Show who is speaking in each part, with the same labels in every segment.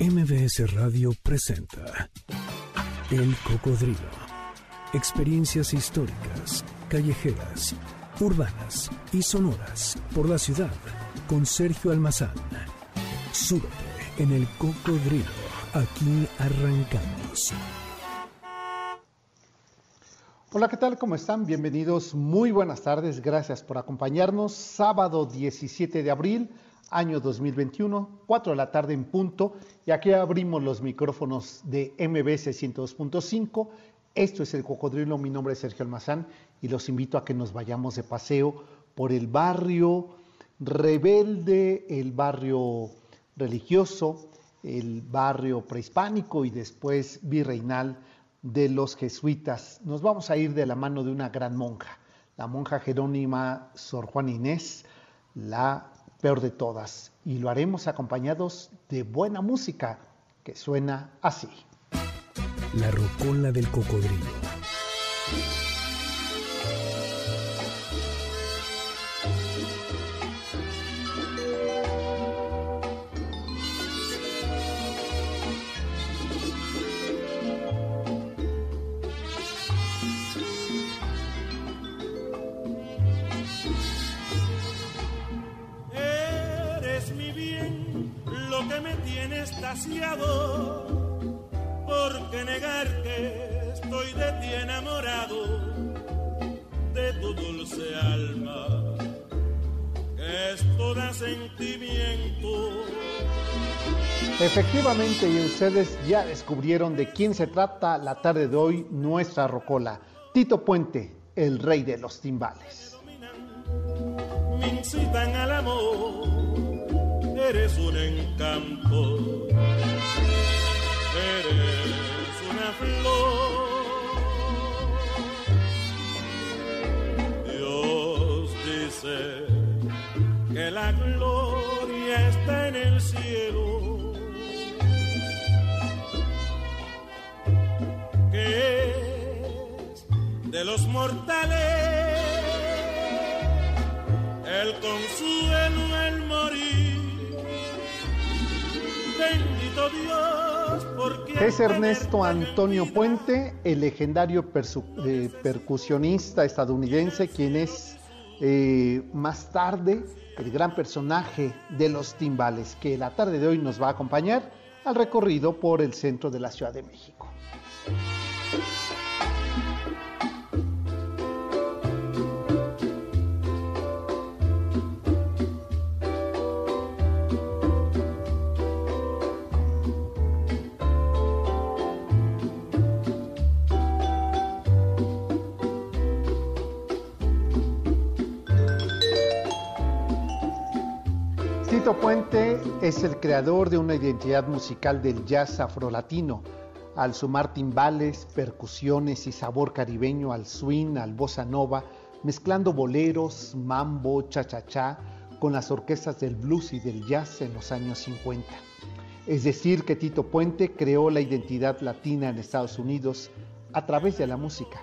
Speaker 1: MBS Radio presenta El Cocodrilo. Experiencias históricas, callejeras, urbanas y sonoras por la ciudad con Sergio Almazán. Súbete en El Cocodrilo. Aquí arrancamos.
Speaker 2: Hola, ¿qué tal? ¿Cómo están? Bienvenidos. Muy buenas tardes. Gracias por acompañarnos. Sábado 17 de abril año 2021, 4 de la tarde en punto, y aquí abrimos los micrófonos de MBC 102.5. Esto es El Cocodrilo, mi nombre es Sergio Almazán y los invito a que nos vayamos de paseo por el barrio rebelde, el barrio religioso, el barrio prehispánico y después virreinal de los jesuitas. Nos vamos a ir de la mano de una gran monja, la monja jerónima Sor Juana Inés, la peor de todas, y lo haremos acompañados de buena música que suena así.
Speaker 1: La rocola del cocodrilo.
Speaker 3: Porque negar que estoy de ti enamorado, de tu dulce alma, que es toda sentimiento.
Speaker 2: Efectivamente, y ustedes ya descubrieron de quién se trata la tarde de hoy nuestra rocola. Tito Puente, el rey de los timbales.
Speaker 3: Me incitan al amor, eres un encanto eres una flor. Dios dice que la gloria está en el cielo. Que es de los mortales el consuelo, el morir. Bendito Dios
Speaker 2: es Ernesto Antonio Puente, el legendario eh, percusionista estadounidense, quien es eh, más tarde el gran personaje de los timbales, que la tarde de hoy nos va a acompañar al recorrido por el centro de la Ciudad de México. Puente es el creador de una identidad musical del jazz afrolatino, al sumar timbales, percusiones y sabor caribeño al swing, al bossa nova, mezclando boleros, mambo, cha-cha-cha con las orquestas del blues y del jazz en los años 50. Es decir, que Tito Puente creó la identidad latina en Estados Unidos a través de la música.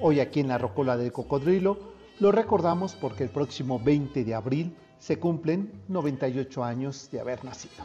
Speaker 2: Hoy aquí en la Rocola del Cocodrilo lo recordamos porque el próximo 20 de abril se cumplen 98 años de haber nacido.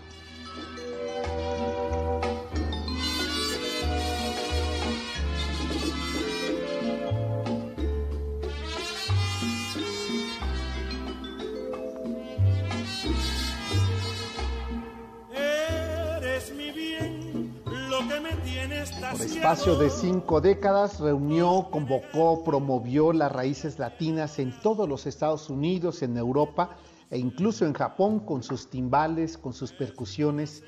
Speaker 2: Por espacio de cinco décadas reunió, convocó, promovió las raíces latinas en todos los Estados Unidos, en Europa e incluso en Japón con sus timbales, con sus percusiones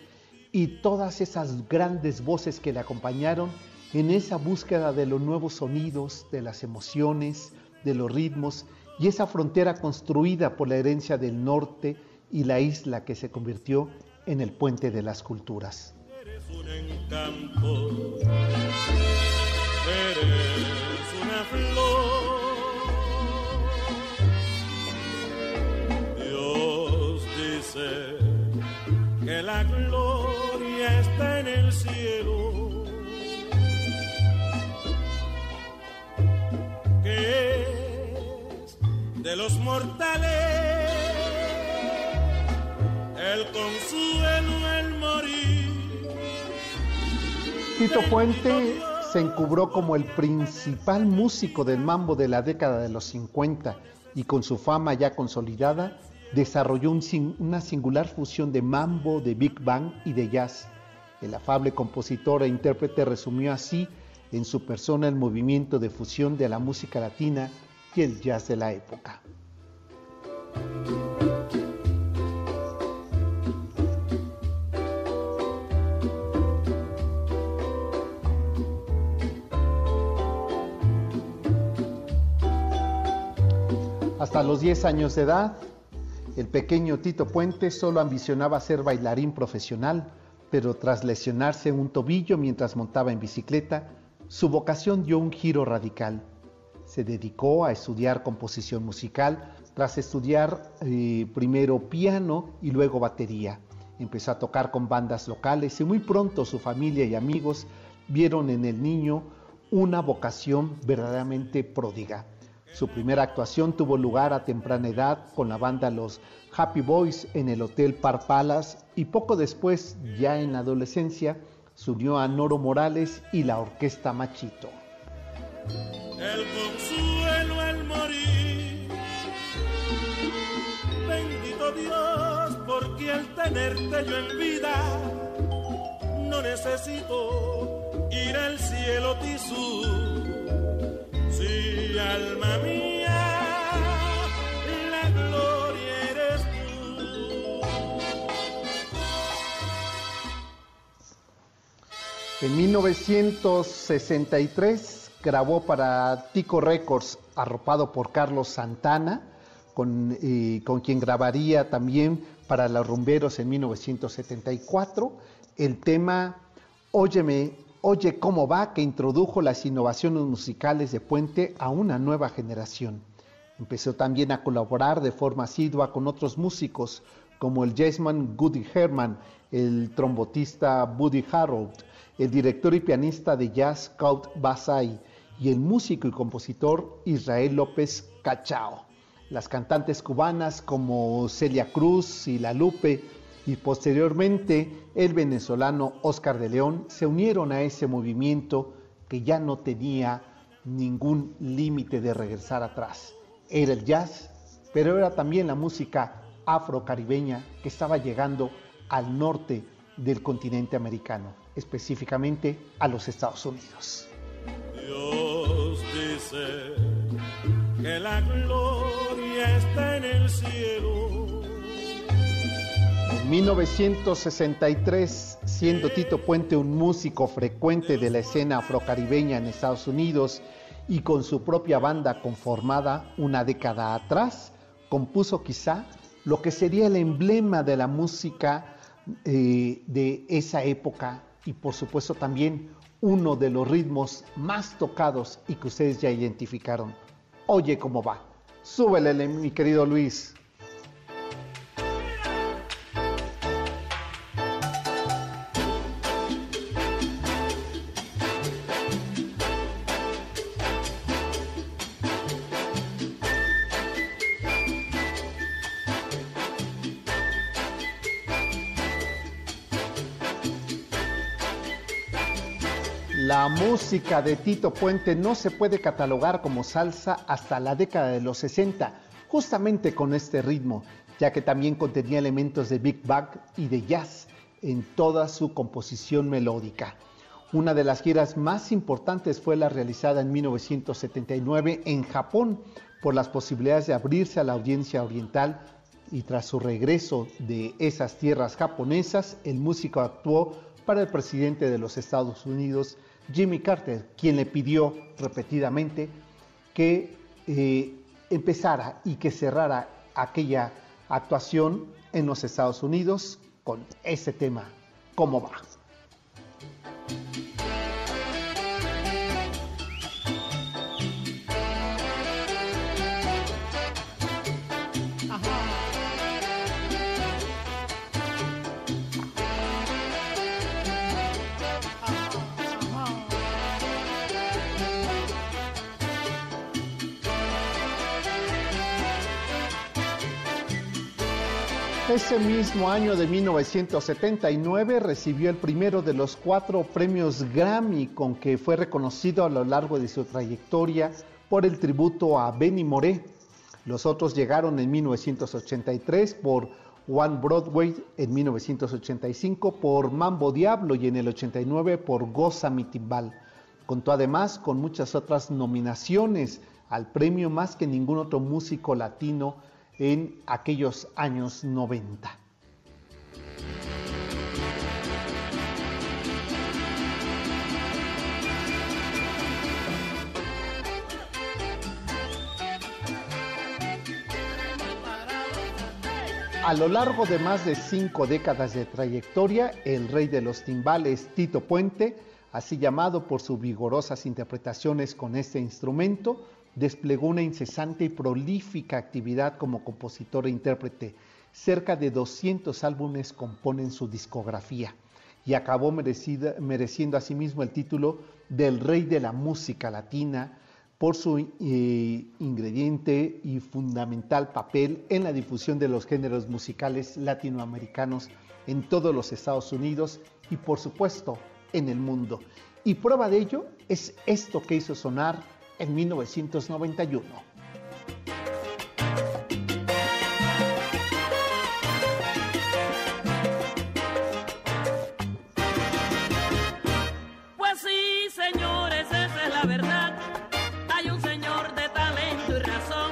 Speaker 2: y todas esas grandes voces que le acompañaron en esa búsqueda de los nuevos sonidos, de las emociones, de los ritmos y esa frontera construida por la herencia del norte y la isla que se convirtió en el puente de las culturas.
Speaker 3: Eres un encanto, los mortales el consuelo, el morir.
Speaker 2: Tito Puente se encubró como el principal músico del mambo de la década de los 50 y con su fama ya consolidada desarrolló una singular fusión de mambo, de big bang y de jazz. El afable compositor e intérprete resumió así en su persona el movimiento de fusión de la música latina y el jazz de la época. Hasta los 10 años de edad, el pequeño Tito Puente solo ambicionaba ser bailarín profesional, pero tras lesionarse un tobillo mientras montaba en bicicleta, su vocación dio un giro radical. Se dedicó a estudiar composición musical tras estudiar eh, primero piano y luego batería. Empezó a tocar con bandas locales y muy pronto su familia y amigos vieron en el niño una vocación verdaderamente pródiga. Su primera actuación tuvo lugar a temprana edad con la banda Los Happy Boys en el Hotel Par Palace y poco después, ya en la adolescencia, se unió a Noro Morales y la Orquesta Machito.
Speaker 3: El consuelo al morir, bendito Dios, porque al tenerte yo en vida, no necesito ir al cielo tisú Sí, alma mía, la gloria eres tú.
Speaker 2: En 1963 grabó para Tico Records, arropado por Carlos Santana, con, con quien grabaría también para Los Rumberos en 1974, el tema Óyeme Oye cómo va, que introdujo las innovaciones musicales de Puente a una nueva generación. Empezó también a colaborar de forma asidua con otros músicos como el jazzman Goody Herman, el trombotista Buddy Harold, el director y pianista de jazz Count Basay y el músico y compositor Israel López Cachao. Las cantantes cubanas como Celia Cruz y La Lupe y posteriormente el venezolano Oscar de León se unieron a ese movimiento que ya no tenía ningún límite de regresar atrás. Era el jazz, pero era también la música afrocaribeña que estaba llegando al norte del continente americano, específicamente a los Estados Unidos.
Speaker 3: Dios dice que la gloria está en el cielo.
Speaker 2: 1963, siendo Tito Puente un músico frecuente de la escena afrocaribeña en Estados Unidos y con su propia banda conformada una década atrás, compuso quizá lo que sería el emblema de la música eh, de esa época y por supuesto también uno de los ritmos más tocados y que ustedes ya identificaron. Oye cómo va. Súbele, mi querido Luis. Música de Tito Puente no se puede catalogar como salsa hasta la década de los 60, justamente con este ritmo, ya que también contenía elementos de big bang y de jazz en toda su composición melódica. Una de las giras más importantes fue la realizada en 1979 en Japón por las posibilidades de abrirse a la audiencia oriental y tras su regreso de esas tierras japonesas, el músico actuó para el presidente de los Estados Unidos, Jimmy Carter, quien le pidió repetidamente que eh, empezara y que cerrara aquella actuación en los Estados Unidos con ese tema, ¿cómo va? Ese mismo año de 1979 recibió el primero de los cuatro premios Grammy con que fue reconocido a lo largo de su trayectoria por el tributo a Benny Moré. Los otros llegaron en 1983 por One Broadway, en 1985 por Mambo Diablo y en el 89 por Goza Mi Timbal. Contó además con muchas otras nominaciones al premio más que ningún otro músico latino en aquellos años 90. A lo largo de más de cinco décadas de trayectoria, el rey de los timbales, Tito Puente, así llamado por sus vigorosas interpretaciones con este instrumento, desplegó una incesante y prolífica actividad como compositor e intérprete. Cerca de 200 álbumes componen su discografía y acabó mereciendo asimismo el título del Rey de la Música Latina por su eh, ingrediente y fundamental papel en la difusión de los géneros musicales latinoamericanos en todos los Estados Unidos y por supuesto en el mundo. Y prueba de ello es esto que hizo sonar en 1991.
Speaker 4: Pues sí, señores, esa es la verdad. Hay un señor de talento y razón,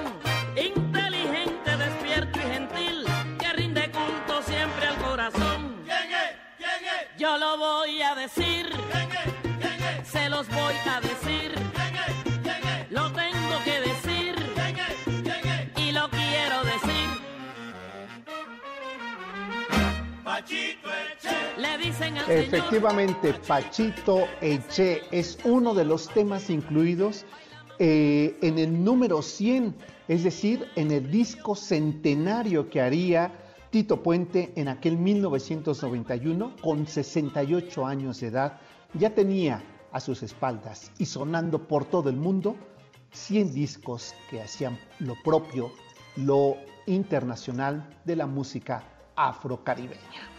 Speaker 4: inteligente, despierto y gentil, que rinde culto siempre al corazón.
Speaker 3: ¿Quién es? ¿Quién es?
Speaker 4: Yo lo voy a decir,
Speaker 3: ¿Quién es? ¿Quién es?
Speaker 4: se los voy a decir,
Speaker 2: Efectivamente, Pachito Eche es uno de los temas incluidos eh, en el número 100, es decir, en el disco centenario que haría Tito Puente en aquel 1991 con 68 años de edad. Ya tenía a sus espaldas y sonando por todo el mundo 100 discos que hacían lo propio, lo internacional de la música afrocaribeña.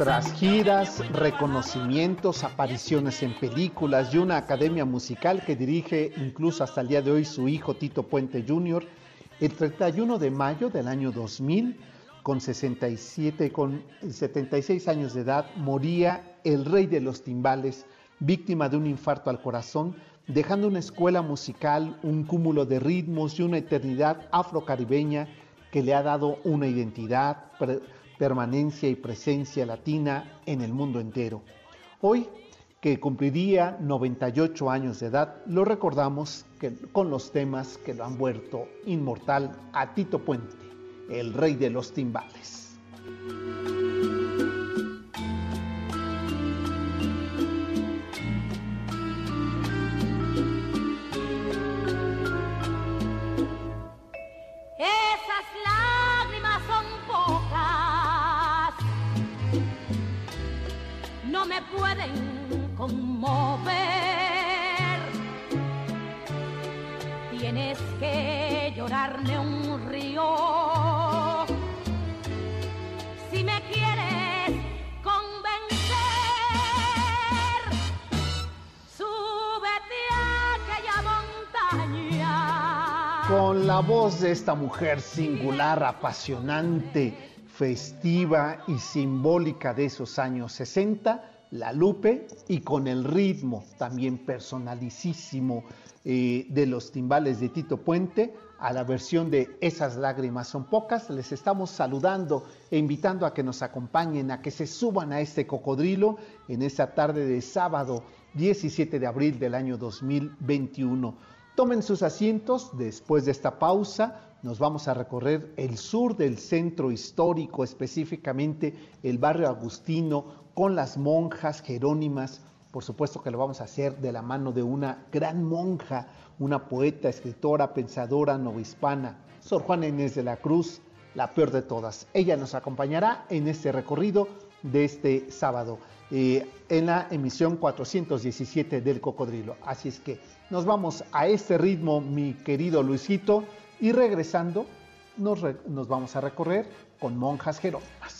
Speaker 2: Tras giras, reconocimientos, apariciones en películas y una academia musical que dirige incluso hasta el día de hoy su hijo Tito Puente Jr., el 31 de mayo del año 2000, con 67, con 76 años de edad, moría el rey de los timbales, víctima de un infarto al corazón, dejando una escuela musical, un cúmulo de ritmos y una eternidad afrocaribeña que le ha dado una identidad, permanencia y presencia latina en el mundo entero. Hoy, que cumpliría 98 años de edad, lo recordamos con los temas que lo han vuelto inmortal a Tito Puente, el rey de los timbales.
Speaker 5: Conmover. Tienes que llorarme un río si me quieres convencer. Súbete a aquella montaña.
Speaker 2: Con la voz de esta mujer singular, apasionante, festiva y simbólica de esos años 60, la Lupe, y con el ritmo también personalicísimo eh, de los timbales de Tito Puente, a la versión de Esas lágrimas son pocas, les estamos saludando e invitando a que nos acompañen, a que se suban a este cocodrilo en esta tarde de sábado 17 de abril del año 2021. Tomen sus asientos, después de esta pausa nos vamos a recorrer el sur del centro histórico, específicamente el barrio Agustino, con las monjas jerónimas. Por supuesto que lo vamos a hacer de la mano de una gran monja, una poeta, escritora, pensadora novohispana, Sor Juana Inés de la Cruz, la peor de todas. Ella nos acompañará en este recorrido de este sábado eh, en la emisión 417 del Cocodrilo. Así es que nos vamos a este ritmo, mi querido Luisito, y regresando nos, nos vamos a recorrer con monjas jerónimas.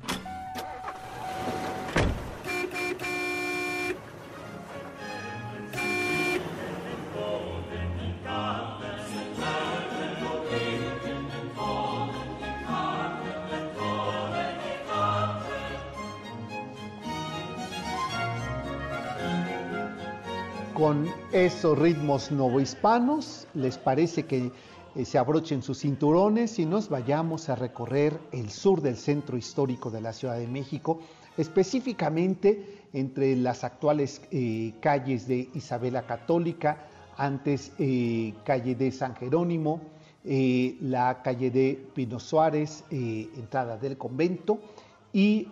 Speaker 2: esos ritmos novohispanos, ¿les parece que eh, se abrochen sus cinturones y nos vayamos a recorrer el sur del centro histórico de la Ciudad de México, específicamente entre las actuales eh, calles de Isabela Católica, antes eh, calle de San Jerónimo, la calle de Pino Suárez, entrada del convento, y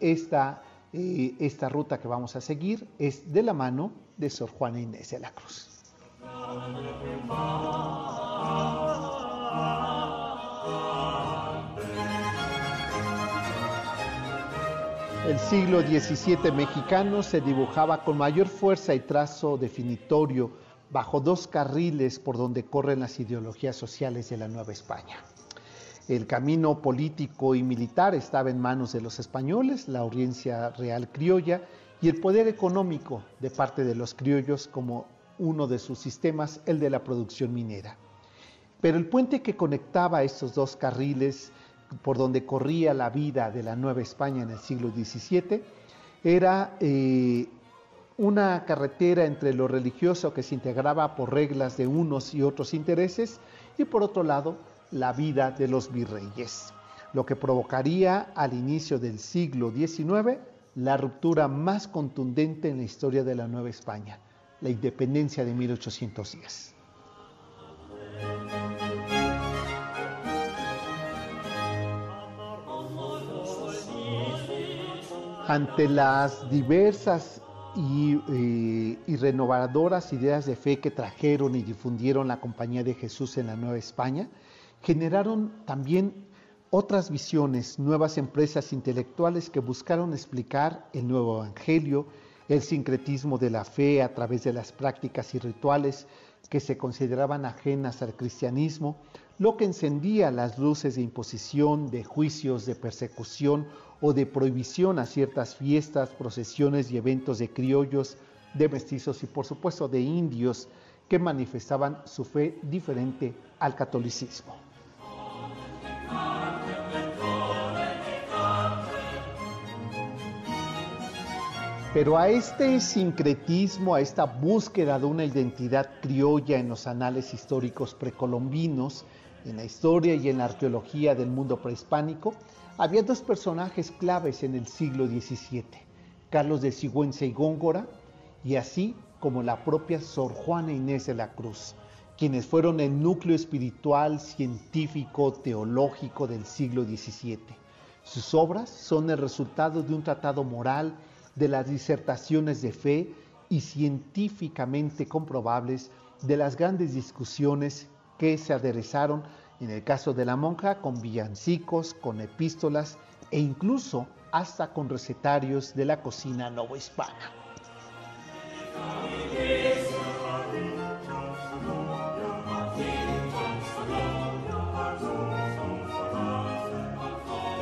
Speaker 2: esta, esta ruta que vamos a seguir es de la mano de Sor Juana Inés de la Cruz. El siglo XVII mexicano se dibujaba con mayor fuerza y trazo definitorio bajo dos carriles por donde corren las ideologías sociales de la Nueva España. El camino político y militar estaba en manos de los españoles, la audiencia real criolla y el poder económico de parte de los criollos como uno de sus sistemas, el de la producción minera. Pero el puente que conectaba estos dos carriles por donde corría la vida de la Nueva España en el siglo XVII era eh, una carretera entre lo religioso que se integraba por reglas de unos y otros intereses y por otro lado la vida de los virreyes, lo que provocaría al inicio del siglo XIX la ruptura más contundente en la historia de la Nueva España, la independencia de 1810. Ante las diversas y, eh, y renovadoras ideas de fe que trajeron y difundieron la Compañía de Jesús en la Nueva España, generaron también otras visiones, nuevas empresas intelectuales que buscaron explicar el nuevo evangelio, el sincretismo de la fe a través de las prácticas y rituales que se consideraban ajenas al cristianismo, lo que encendía las luces de imposición, de juicios, de persecución o de prohibición a ciertas fiestas, procesiones y eventos de criollos, de mestizos y por supuesto de indios que manifestaban su fe diferente al catolicismo. Pero a este sincretismo, a esta búsqueda de una identidad criolla en los anales históricos precolombinos, en la historia y en la arqueología del mundo prehispánico, había dos personajes claves en el siglo XVII, Carlos de Sigüenza y Góngora, y así como la propia Sor Juana Inés de la Cruz, quienes fueron el núcleo espiritual, científico, teológico del siglo XVII. Sus obras son el resultado de un tratado moral, de las disertaciones de fe y científicamente comprobables de las grandes discusiones que se aderezaron en el caso de la monja con villancicos, con epístolas e incluso hasta con recetarios de la cocina novohispana.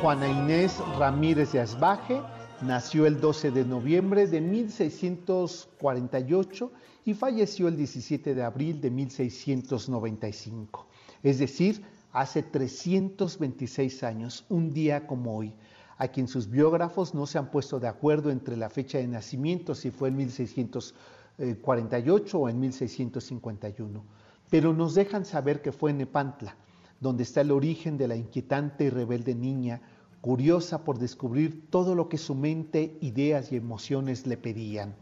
Speaker 2: Juana Inés Ramírez de Asbaje Nació el 12 de noviembre de 1648 y falleció el 17 de abril de 1695. Es decir, hace 326 años, un día como hoy, a quien sus biógrafos no se han puesto de acuerdo entre la fecha de nacimiento, si fue en 1648 o en 1651, pero nos dejan saber que fue en Nepantla, donde está el origen de la inquietante y rebelde niña, curiosa por descubrir todo lo que su mente, ideas y emociones le pedían.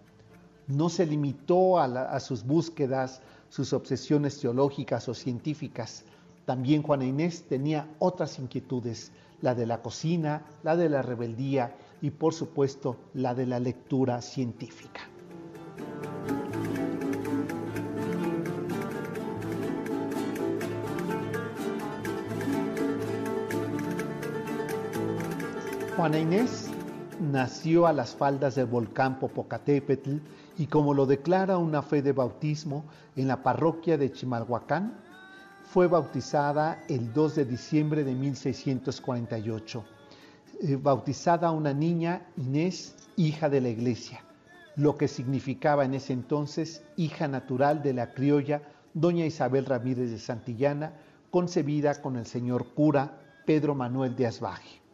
Speaker 2: No se limitó a, sus búsquedas, sus obsesiones teológicas o científicas, también Juana Inés tenía otras inquietudes, la de la cocina, la de la rebeldía y por supuesto la de la lectura científica. Juana Inés nació a las faldas del volcán Popocatépetl y como lo declara una fe de bautismo en la parroquia de Chimalhuacán, fue bautizada el 2 de diciembre de 1648. Eh, bautizada una niña Inés, hija de la iglesia, lo que significaba en ese entonces hija natural de la criolla doña Isabel Ramírez de Santillana, concebida con el señor cura Pedro Manuel de Asbaje.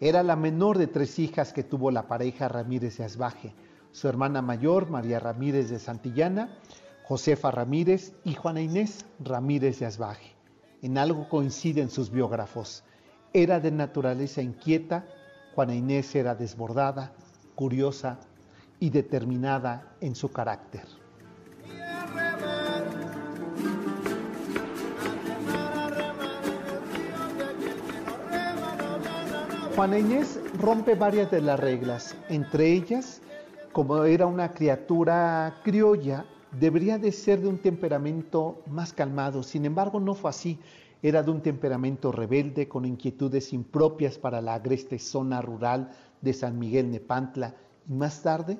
Speaker 2: Era la menor de tres hijas que tuvo la pareja Ramírez de Asbaje, su hermana mayor María Ramírez de Santillana Josefa Ramírez y Juana Inés Ramírez de Asbaje. En algo coinciden sus biógrafos. Era de naturaleza inquieta, Juana Inés era desbordada, curiosa y determinada en su carácter. Juana Inés rompe varias de las reglas, entre ellas, como era una criatura criolla, debería de ser de un temperamento más calmado. Sin embargo, no fue así. Era de un temperamento rebelde, con inquietudes impropias para la agreste zona rural de San Miguel Nepantla. Y más tarde,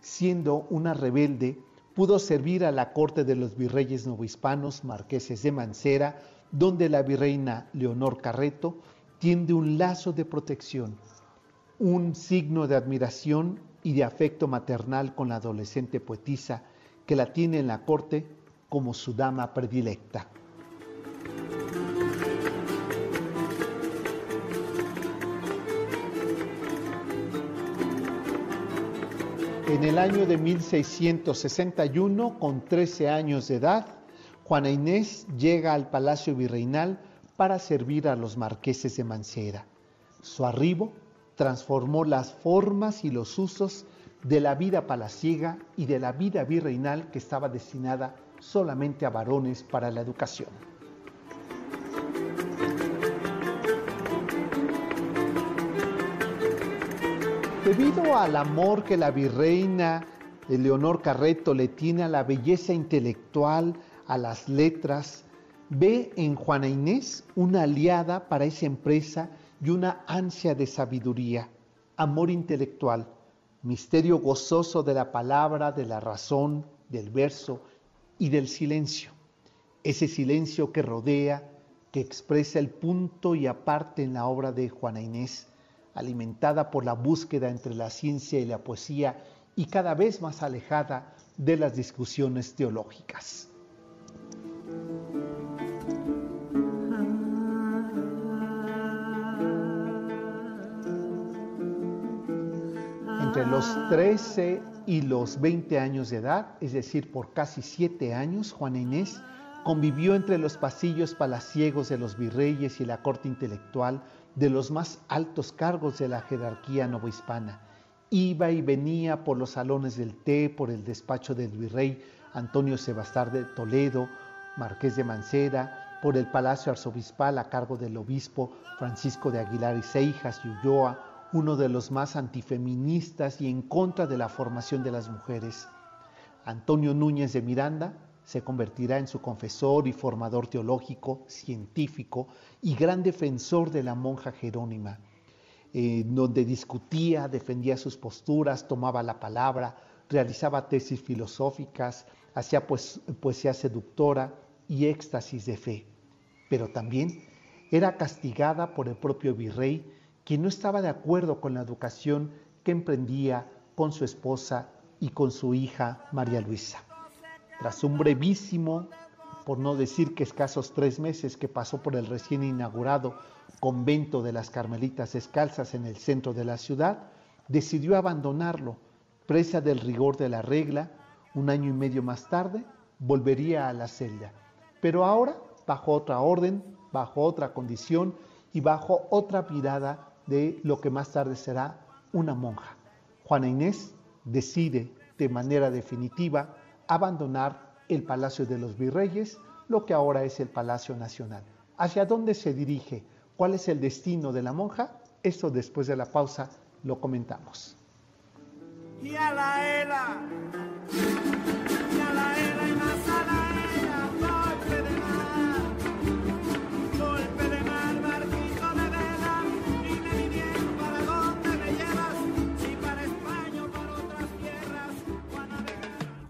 Speaker 2: siendo una rebelde, pudo servir a la corte de los virreyes novohispanos, marqueses de Mancera, donde la virreina Leonor Carreto tiende un lazo de protección, un signo de admiración y de afecto maternal con la adolescente poetisa, que la tiene en la corte como su dama predilecta. En el año de 1661, con 13 años de edad, Juana Inés llega al Palacio Virreinal para servir a los marqueses de Mancera. Su arribo transformó las formas y los usos de la vida palaciega y de la vida virreinal que estaba destinada solamente a varones para la educación. Debido al amor que la virreina Leonor Carreto le tiene a la belleza intelectual, a las letras, ve en Juana Inés una aliada para esa empresa y una ansia de sabiduría, amor intelectual misterio gozoso de la palabra, de la razón, del verso y del silencio. Ese silencio que rodea, que expresa el punto y aparte en la obra de Juana Inés, alimentada por la búsqueda entre la ciencia y la poesía y cada vez más alejada de las discusiones teológicas. Entre los 13 y los 20 años de edad, es decir, por casi siete años, Juana Inés convivió entre los pasillos palaciegos de los virreyes y la corte intelectual de los más altos cargos de la jerarquía novohispana. Iba y venía por los salones del té, por el despacho del virrey Antonio Sebastar de Toledo, marqués de Mancera, por el palacio arzobispal a cargo del obispo Francisco de Aguilar y Seijas y Ulloa, uno de los más antifeministas y en contra de la formación de las mujeres. Antonio Núñez de Miranda se convertirá en su confesor y formador teológico, científico y gran defensor de la monja Jerónima, donde discutía, defendía sus posturas, tomaba la palabra, realizaba tesis filosóficas, hacía pues, poesía seductora y éxtasis de fe. Pero también era castigada por el propio virrey quien no estaba de acuerdo con la educación que emprendía con su esposa y con su hija María Luisa. Tras un brevísimo, por no decir que escasos tres meses que pasó por el recién inaugurado convento de las Carmelitas Descalzas en el centro de la ciudad, decidió abandonarlo, presa del rigor de la regla, un año y medio más tarde volvería a la celda, pero ahora bajo otra orden, bajo otra condición y bajo otra mirada de lo que más tarde será una monja. Juana Inés decide de manera definitiva abandonar el Palacio de los Virreyes, lo que ahora es el Palacio Nacional. ¿Hacia dónde se dirige? ¿Cuál es el destino de la monja? Esto después de la pausa lo comentamos.
Speaker 3: Y a la ela,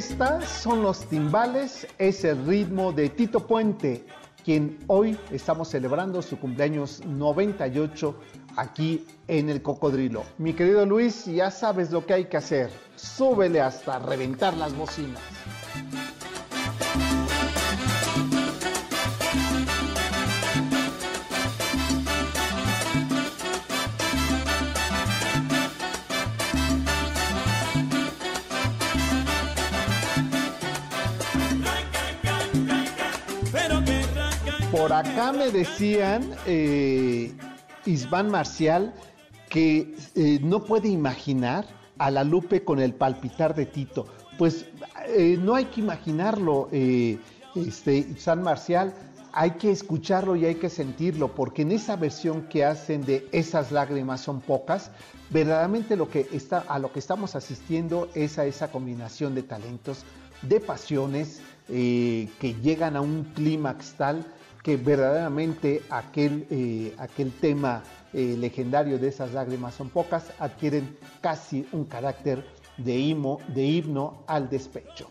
Speaker 2: orquesta, son los timbales, es el ritmo de Tito Puente, quien hoy estamos celebrando su cumpleaños 98 aquí en el Cocodrilo. Mi querido Luis, ya sabes lo que hay que hacer. Súbele hasta reventar las bocinas. Por acá me decían, eh, Isván Marcial, que eh, no puede imaginar a la Lupe con el palpitar de Tito. Pues eh, no hay que imaginarlo, eh, este, San Marcial, hay que escucharlo y hay que sentirlo, porque en esa versión que hacen de esas lágrimas son pocas, verdaderamente lo que está, a lo que estamos asistiendo es a esa combinación de talentos, de pasiones eh, que llegan a un clímax tal que verdaderamente aquel, eh, aquel tema eh, legendario de esas lágrimas son pocas adquieren casi un carácter de, de himno al despecho.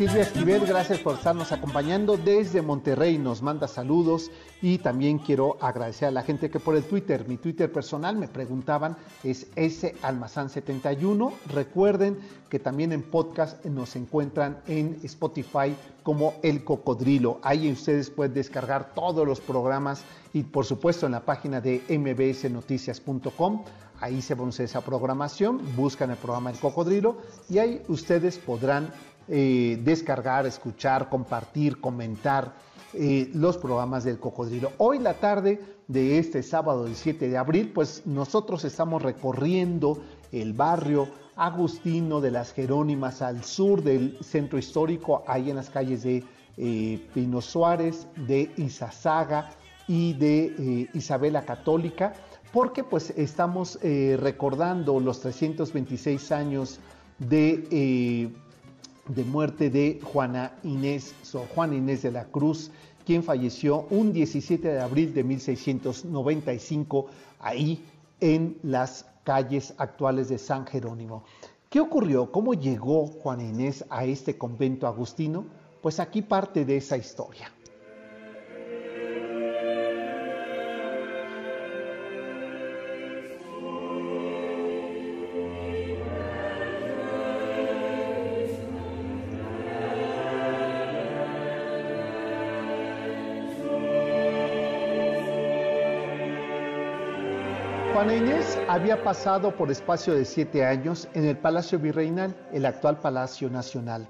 Speaker 2: Silvia Esquivel, gracias por estarnos acompañando desde Monterrey, nos manda saludos y también quiero agradecer a la gente que por el Twitter, mi Twitter personal, me preguntaban, es salmazán71. Recuerden que también en podcast nos encuentran en Spotify como El Cocodrilo. Ahí ustedes pueden descargar todos los programas y por supuesto en la página de mbsnoticias.com. Ahí se pronuncia esa programación, buscan el programa El Cocodrilo y ahí ustedes podrán eh, descargar, escuchar, compartir, comentar eh, los programas del Cocodrilo. Hoy la tarde de este sábado 17 de abril, pues nosotros estamos recorriendo el barrio Agustino de las Jerónimas al sur del centro histórico, ahí en las calles de eh, Pino Suárez, de Izazaga y de Isabela Católica, porque pues estamos recordando los 326 años de de muerte de Juana Inés, Sor Juana Inés de la Cruz, quien falleció un 17 de abril de 1695 ahí en las calles actuales de San Jerónimo. ¿Qué ocurrió? ¿Cómo llegó Juana Inés a este convento agustino? Pues aquí parte de esa historia. Había pasado por espacio de siete años en el Palacio Virreinal, el actual Palacio Nacional.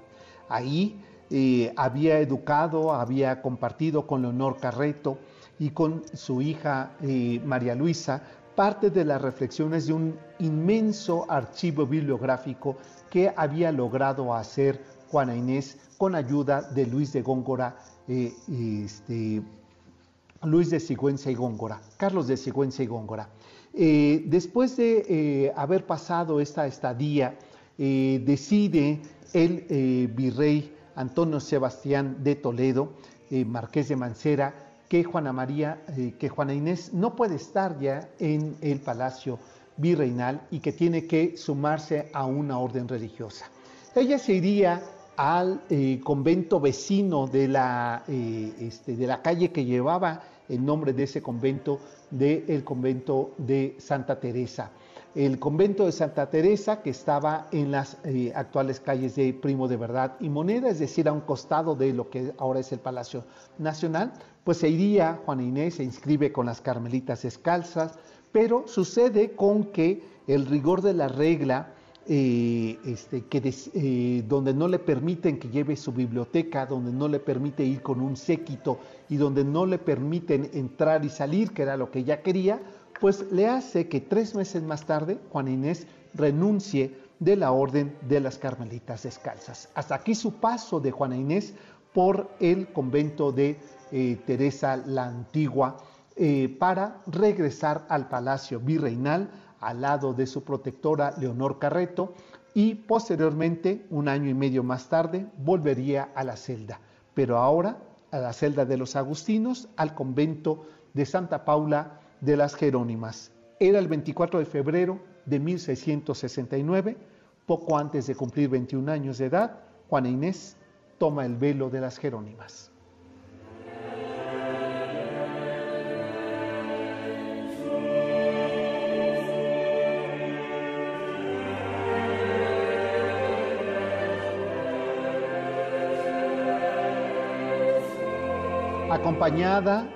Speaker 2: Ahí eh, había educado, había compartido con Leonor Carreto y con su hija eh, María Luisa parte de las reflexiones de un inmenso archivo bibliográfico que había logrado hacer Juana Inés con ayuda de Luis de Góngora, eh, este, Luis de Sigüenza y Góngora, Carlos de Sigüenza y Góngora. Eh, después de eh, haber pasado esta estadía, decide el virrey Antonio Sebastián de Toledo, marqués de Mancera, que Juana María, que Juana Inés no puede estar ya en el palacio virreinal y que tiene que sumarse a una orden religiosa. Ella se iría al eh, convento vecino eh, este, de la calle que llevaba el nombre de ese convento, del convento de Santa Teresa. El convento de Santa Teresa, que estaba en las eh, actuales calles de Primo de Verdad y Moneda, es decir, a un costado de lo que ahora es el Palacio Nacional, pues se iría, Juan Inés se inscribe con las Carmelitas Descalzas, pero sucede con que el rigor de la regla, eh, este, eh, donde no le permiten que lleve su biblioteca, donde no le permite ir con un séquito y donde no le permiten entrar y salir, que era lo que ella quería, pues le hace que tres meses más tarde Juan Inés renuncie de la orden de las Carmelitas Descalzas. Hasta aquí su paso de Juana Inés por el convento de eh, Teresa la Antigua, para regresar al palacio virreinal al lado de su protectora Leonor Carreto y posteriormente, un año y medio más tarde, volvería a la celda, pero ahora a la celda de los agustinos, al convento de Santa Paula de las Jerónimas. Era el 24 de febrero de 1669, poco antes de cumplir 21 años de edad, Juana Inés toma el velo de las Jerónimas. Acompañada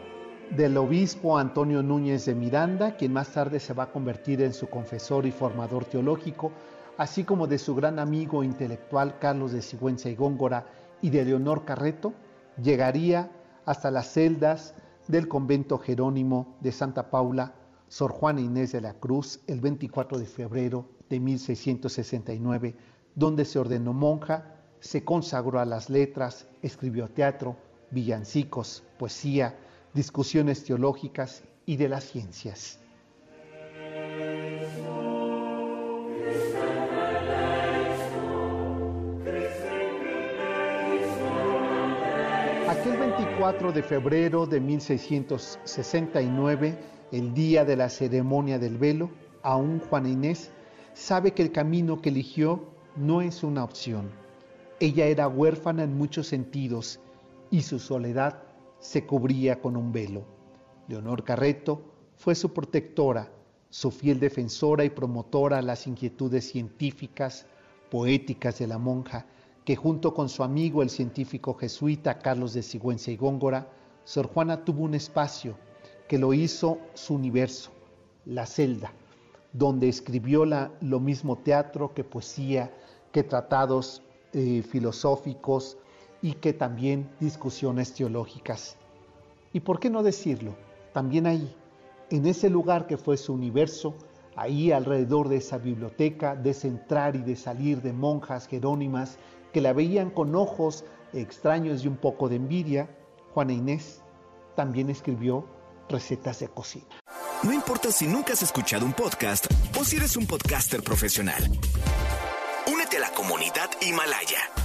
Speaker 2: del obispo Antonio Núñez de Miranda, quien más tarde se va a convertir en su confesor y formador teológico, así como de su gran amigo intelectual Carlos de Sigüenza y Góngora y de Leonor Carreto, llegaría hasta las celdas del convento Jerónimo de Santa Paula, Sor Juana Inés de la Cruz, el 24 de febrero de 1669, donde se ordenó monja, se consagró a las letras, escribió teatro, villancicos, poesía, discusiones teológicas y de las ciencias. Aquel 24 de febrero de 1669, el día de la ceremonia del velo, aún Juana Inés sabe que el camino que eligió no es una opción. Ella era huérfana en muchos sentidos y su soledad se cubría con un velo. Leonor Carreto fue su protectora, su fiel defensora y promotora a las inquietudes científicas, poéticas de la monja, que junto con su amigo el científico jesuita Carlos de Sigüenza y Góngora, Sor Juana tuvo un espacio que lo hizo su universo, la celda, donde escribió lo mismo teatro que poesía, que tratados eh, filosóficos, y que también discusiones teológicas. ¿Y por qué no decirlo? También ahí, en ese lugar que fue su universo, ahí alrededor de esa biblioteca, de ese entrar y de salir de monjas jerónimas que la veían con ojos extraños y un poco de envidia, Juana Inés también escribió recetas de cocina.
Speaker 1: No importa si nunca has escuchado un podcast o si eres un podcaster profesional. Únete a la comunidad Himalaya.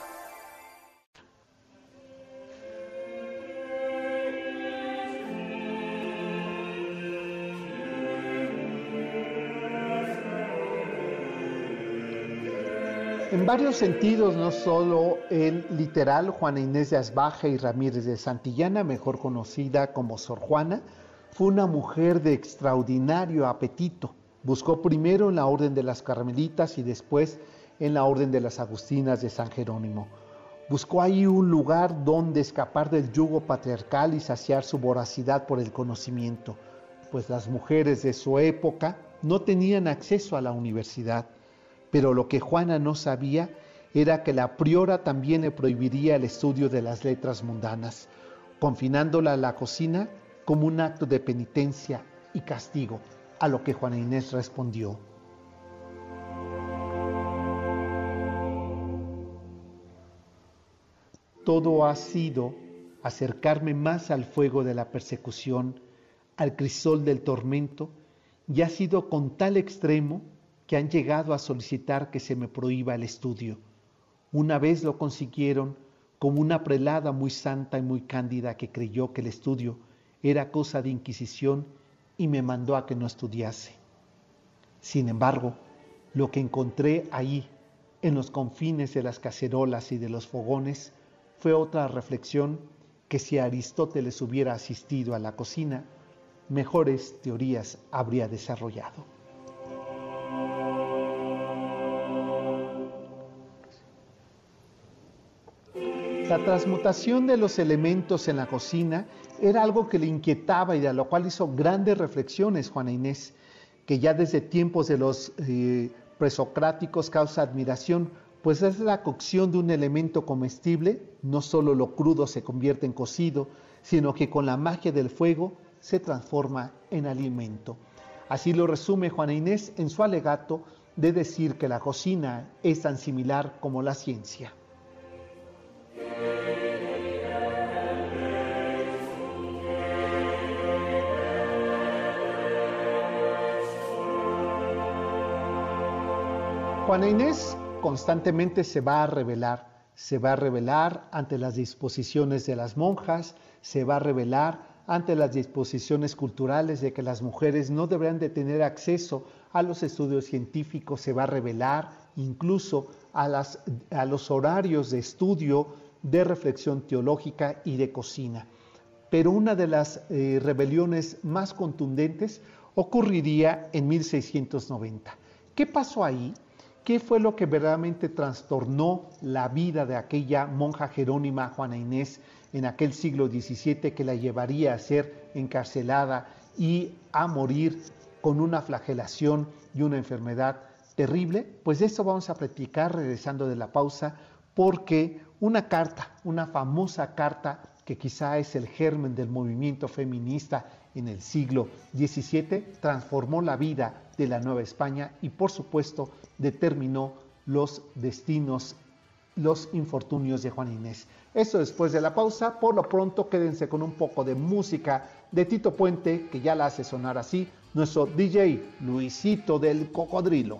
Speaker 2: En varios sentidos, no solo el literal, Juana Inés de Asbaja y Ramírez de Santillana, mejor conocida como Sor Juana, fue una mujer de extraordinario apetito. Buscó primero en la Orden de las Carmelitas y después en la Orden de las Agustinas de San Jerónimo. Buscó ahí un lugar donde escapar del yugo patriarcal y saciar su voracidad por el conocimiento. pues las mujeres de su época no tenían acceso a la universidad, pero lo que Juana no sabía era que la priora también le prohibiría el estudio de las letras mundanas, confinándola a la cocina como un acto de penitencia y castigo, a lo que Juana Inés respondió. Todo ha sido acercarme más al fuego de la persecución, al crisol del tormento, y ha sido con tal extremo que han llegado a solicitar que se me prohíba el estudio. Una vez lo consiguieron como una prelada muy santa y muy cándida que creyó que el estudio era cosa de inquisición y me mandó a que no estudiase. Sin embargo, lo que encontré ahí, en los confines de las cacerolas y de los fogones, fue otra reflexión que si Aristóteles hubiera asistido a la cocina, mejores teorías habría desarrollado. La transmutación de los elementos en la cocina era algo que le inquietaba y de lo cual hizo grandes reflexiones Juana Inés, que ya desde tiempos de los eh, presocráticos causa admiración, pues es la cocción de un elemento comestible, no solo lo crudo se convierte en cocido, sino que con la magia del fuego se transforma en alimento. Así lo resume Juana Inés en su alegato de decir que la cocina es tan similar como la ciencia. Juana Inés constantemente se va a revelar, se va a revelar ante las disposiciones de las monjas, se va a revelar ante las disposiciones culturales de que las mujeres no deberán de tener acceso a los estudios científicos, se va a revelar incluso a, los horarios de estudio, de reflexión teológica y de cocina. Pero una de las eh, rebeliones más contundentes ocurriría en 1690. ¿Qué pasó ahí? ¿Qué fue lo que verdaderamente trastornó la vida de aquella monja jerónima Juana Inés en aquel siglo XVII que la llevaría a ser encarcelada y a morir con una flagelación y una enfermedad terrible? Pues de eso vamos a platicar regresando de la pausa porque una carta, una famosa carta que quizá es el germen del movimiento feminista en el siglo XVII, transformó la vida de la Nueva España y por supuesto determinó los destinos, los infortunios de Juan Inés. Eso después de la pausa, por lo pronto quédense con un poco de música de Tito Puente, que ya la hace sonar así, nuestro DJ Luisito del Cocodrilo.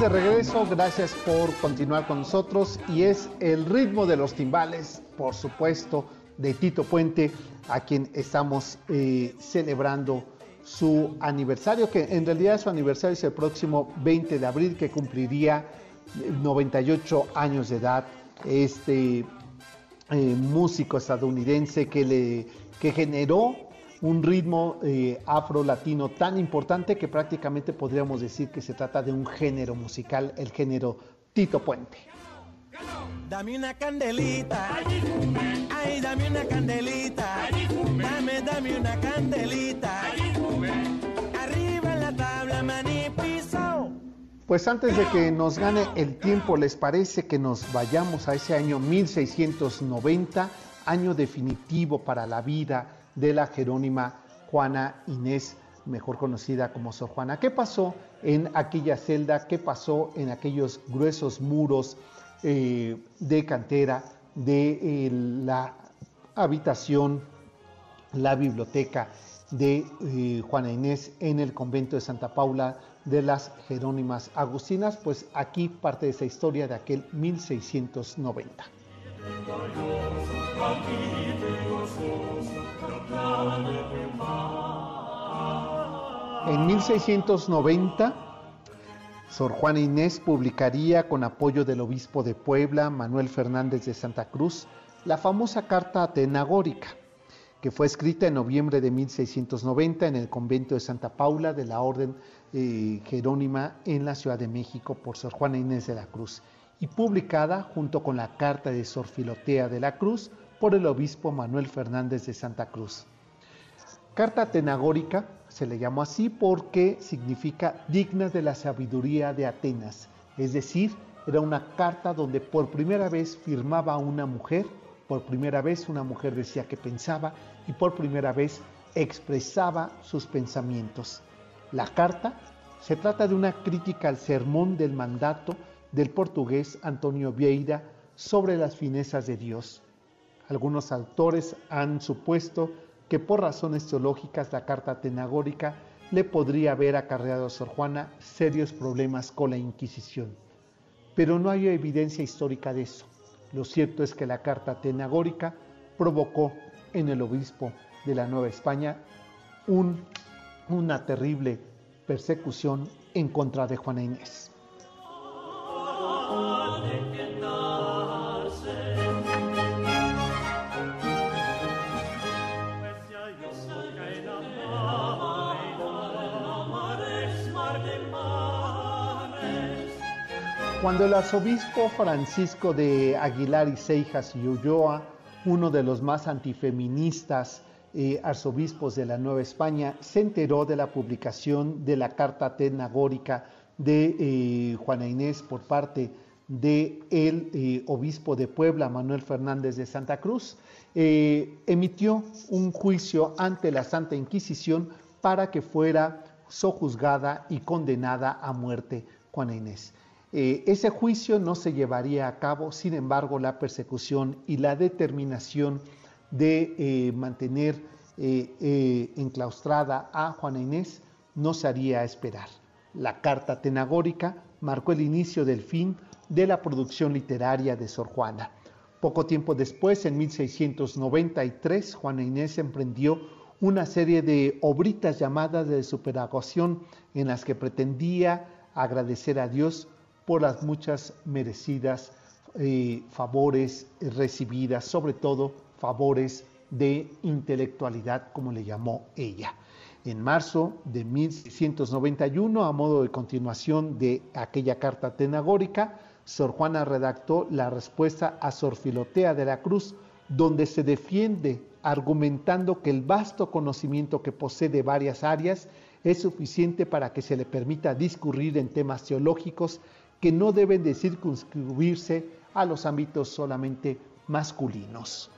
Speaker 2: De regreso, gracias por continuar con nosotros y es el ritmo de los timbales, por supuesto, de Tito Puente, a quien estamos eh, celebrando su aniversario, que en realidad su aniversario es el próximo 20 de abril, que cumpliría 98 años de edad. Este eh, músico estadounidense que, le, que generó un ritmo eh, afro-latino tan importante que prácticamente podríamos decir que se trata de un género musical, el género Tito Puente.
Speaker 6: Dame una candelita, ay, dame una candelita, dame, dame una candelita, arriba en la tabla, maní piso.
Speaker 2: Pues antes de que nos gane el tiempo, ¿les parece que nos vayamos a ese año 1690, año definitivo para la vida de la Jerónima Juana Inés, mejor conocida como Sor Juana? ¿Qué pasó en aquella celda? ¿Qué pasó en aquellos gruesos muros eh, de cantera de eh, la habitación, la biblioteca de eh, Juana Inés en el convento de Santa Paula de las Jerónimas Agustinas, pues aquí parte de esa historia de aquel 1690. En 1690, Sor Juana Inés publicaría con apoyo del obispo de Puebla, Manuel Fernández de Santa Cruz, la famosa carta atenagórica, que fue escrita en noviembre de 1690 en el convento de Santa Paula de la Orden eh, Jerónima en la Ciudad de México por Sor Juana Inés de la Cruz y publicada junto con la carta de Sor Filotea de la Cruz por el obispo Manuel Fernández de Santa Cruz. Carta tenagórica se le llamó así porque significa digna de la sabiduría de Atenas, es decir, era una carta donde por primera vez firmaba una mujer, por primera vez una mujer decía que pensaba y por primera vez expresaba sus pensamientos. La carta se trata de una crítica al sermón del mandato del portugués Antonio Vieira sobre las finezas de Dios. Algunos autores han supuesto que por razones teológicas la carta tenagórica le podría haber acarreado a Sor Juana serios problemas con la Inquisición. Pero no hay evidencia histórica de eso. Lo cierto es que la carta tenagórica provocó en el obispo de la Nueva España un, una terrible persecución en contra de Juana Inés. Cuando el arzobispo Francisco de Aguilar y Seijas y Ulloa, uno de los más antifeministas eh, arzobispos de la Nueva España, se enteró de la publicación de la carta tenagórica de eh, Juana Inés por parte del el eh, obispo de Puebla, Manuel Fernández de Santa Cruz, emitió un juicio ante la Santa Inquisición para que fuera sojuzgada y condenada a muerte Juana Inés. Eh, ese juicio no se llevaría a cabo, sin embargo, la persecución y la determinación de eh, mantener eh, enclaustrada a Juana Inés no se haría esperar. La carta tenagórica marcó el inicio del fin de la producción literaria de Sor Juana. Poco tiempo después, en 1693, Juana Inés emprendió una serie de obritas llamadas de superagoción en las que pretendía agradecer a Dios por las muchas merecidas eh, favores recibidas, sobre todo favores de intelectualidad, como le llamó ella. En marzo de 1691, a modo de continuación de aquella carta tenagórica, Sor Juana redactó la respuesta a Sor Filotea de la Cruz, donde se defiende argumentando que el vasto conocimiento que posee de varias áreas es suficiente para que se le permita discurrir en temas teológicos que no deben de circunscribirse a los ámbitos solamente masculinos.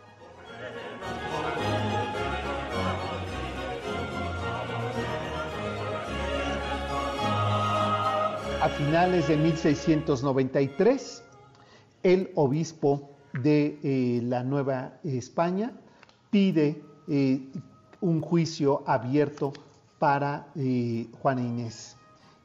Speaker 2: A finales de 1693, el obispo de eh, la Nueva España pide eh, un juicio abierto para eh, Juana Inés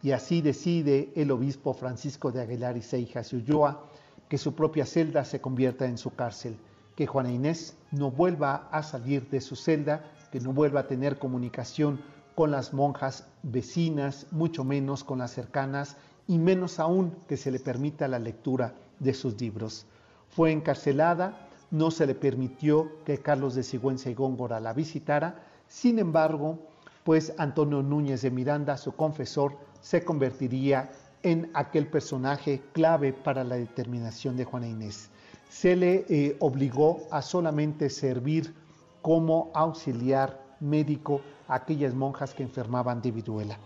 Speaker 2: Y así decide el obispo Francisco de Aguilar y Seijas y Ulloa que su propia celda se convierta en su cárcel, que Juana Inés no vuelva a salir de su celda, que no vuelva a tener comunicación con las monjas vecinas, mucho menos con las cercanas, y menos aún que se le permita la lectura de sus libros. Fue encarcelada, no se le permitió que Carlos de Sigüenza y Góngora la visitara, sin embargo, pues Antonio Núñez de Miranda, su confesor, se convertiría en aquel personaje clave para la determinación de Juana Inés. Se le eh, obligó a solamente servir como auxiliar médico a aquellas monjas que enfermaban de viruela.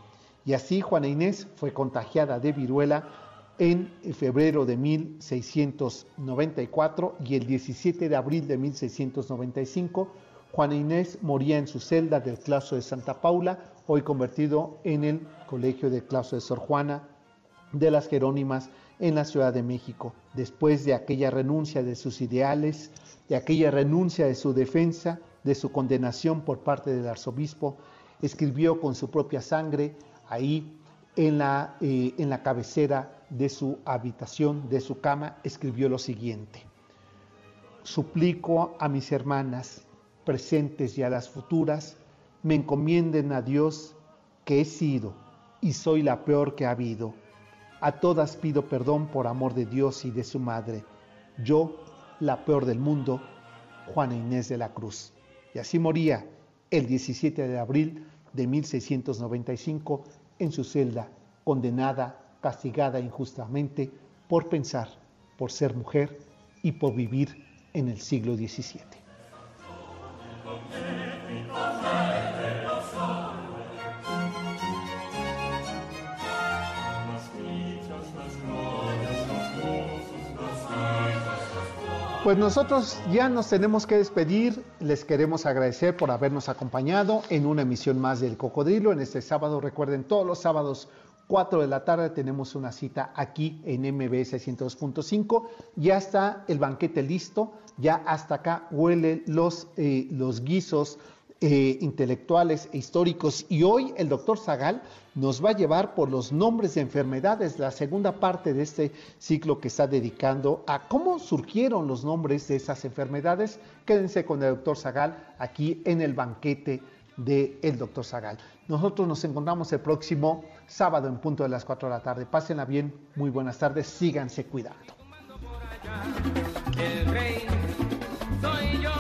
Speaker 2: Y así Juana Inés fue contagiada de viruela en febrero de 1694 y el 17 de abril de 1695 Juana Inés moría en su celda del claustro de Santa Paula, hoy convertido en el Colegio del Claustro de Sor Juana de las Jerónimas en la Ciudad de México, después de aquella renuncia de sus ideales, de aquella renuncia de su defensa, de su condenación por parte del arzobispo, escribió con su propia sangre ahí en la, eh, en la cabecera de su habitación, de su cama, escribió lo siguiente. Suplico a mis hermanas presentes y a las futuras, me encomienden a Dios que he sido y soy la peor que ha habido. A todas pido perdón por amor de Dios y de su madre. Yo, la peor del mundo, Juana Inés de la Cruz. Y así moría el 17 de abril de 1695 en su celda, condenada, castigada injustamente por pensar, por ser mujer y por vivir en el siglo XVII. Pues nosotros ya nos tenemos que despedir. Les queremos agradecer por habernos acompañado en una emisión más del Cocodrilo. En este sábado, recuerden, todos los sábados 4 de la tarde tenemos una cita aquí en MBS 102.5. Ya está el banquete listo, ya hasta acá huelen los, eh, los guisos eh, intelectuales e históricos. Y hoy el doctor Zagal nos va a llevar por los nombres de enfermedades, la segunda parte de este ciclo que está dedicando a cómo surgieron los nombres de esas enfermedades. Quédense con el doctor Zagal aquí en el banquete del el doctor Zagal. Nosotros nos encontramos el próximo sábado en punto de las 4 de la tarde. Pásenla bien, muy buenas tardes, síganse cuidando.
Speaker 7: El rey soy yo,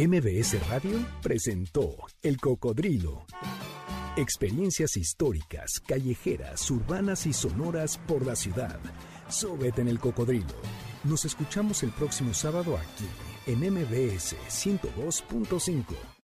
Speaker 1: MBS Radio presentó El Cocodrilo. Experiencias históricas, callejeras, urbanas y sonoras por la ciudad. Súbete en el cocodrilo. Nos escuchamos el próximo sábado aquí en MBS 102.5.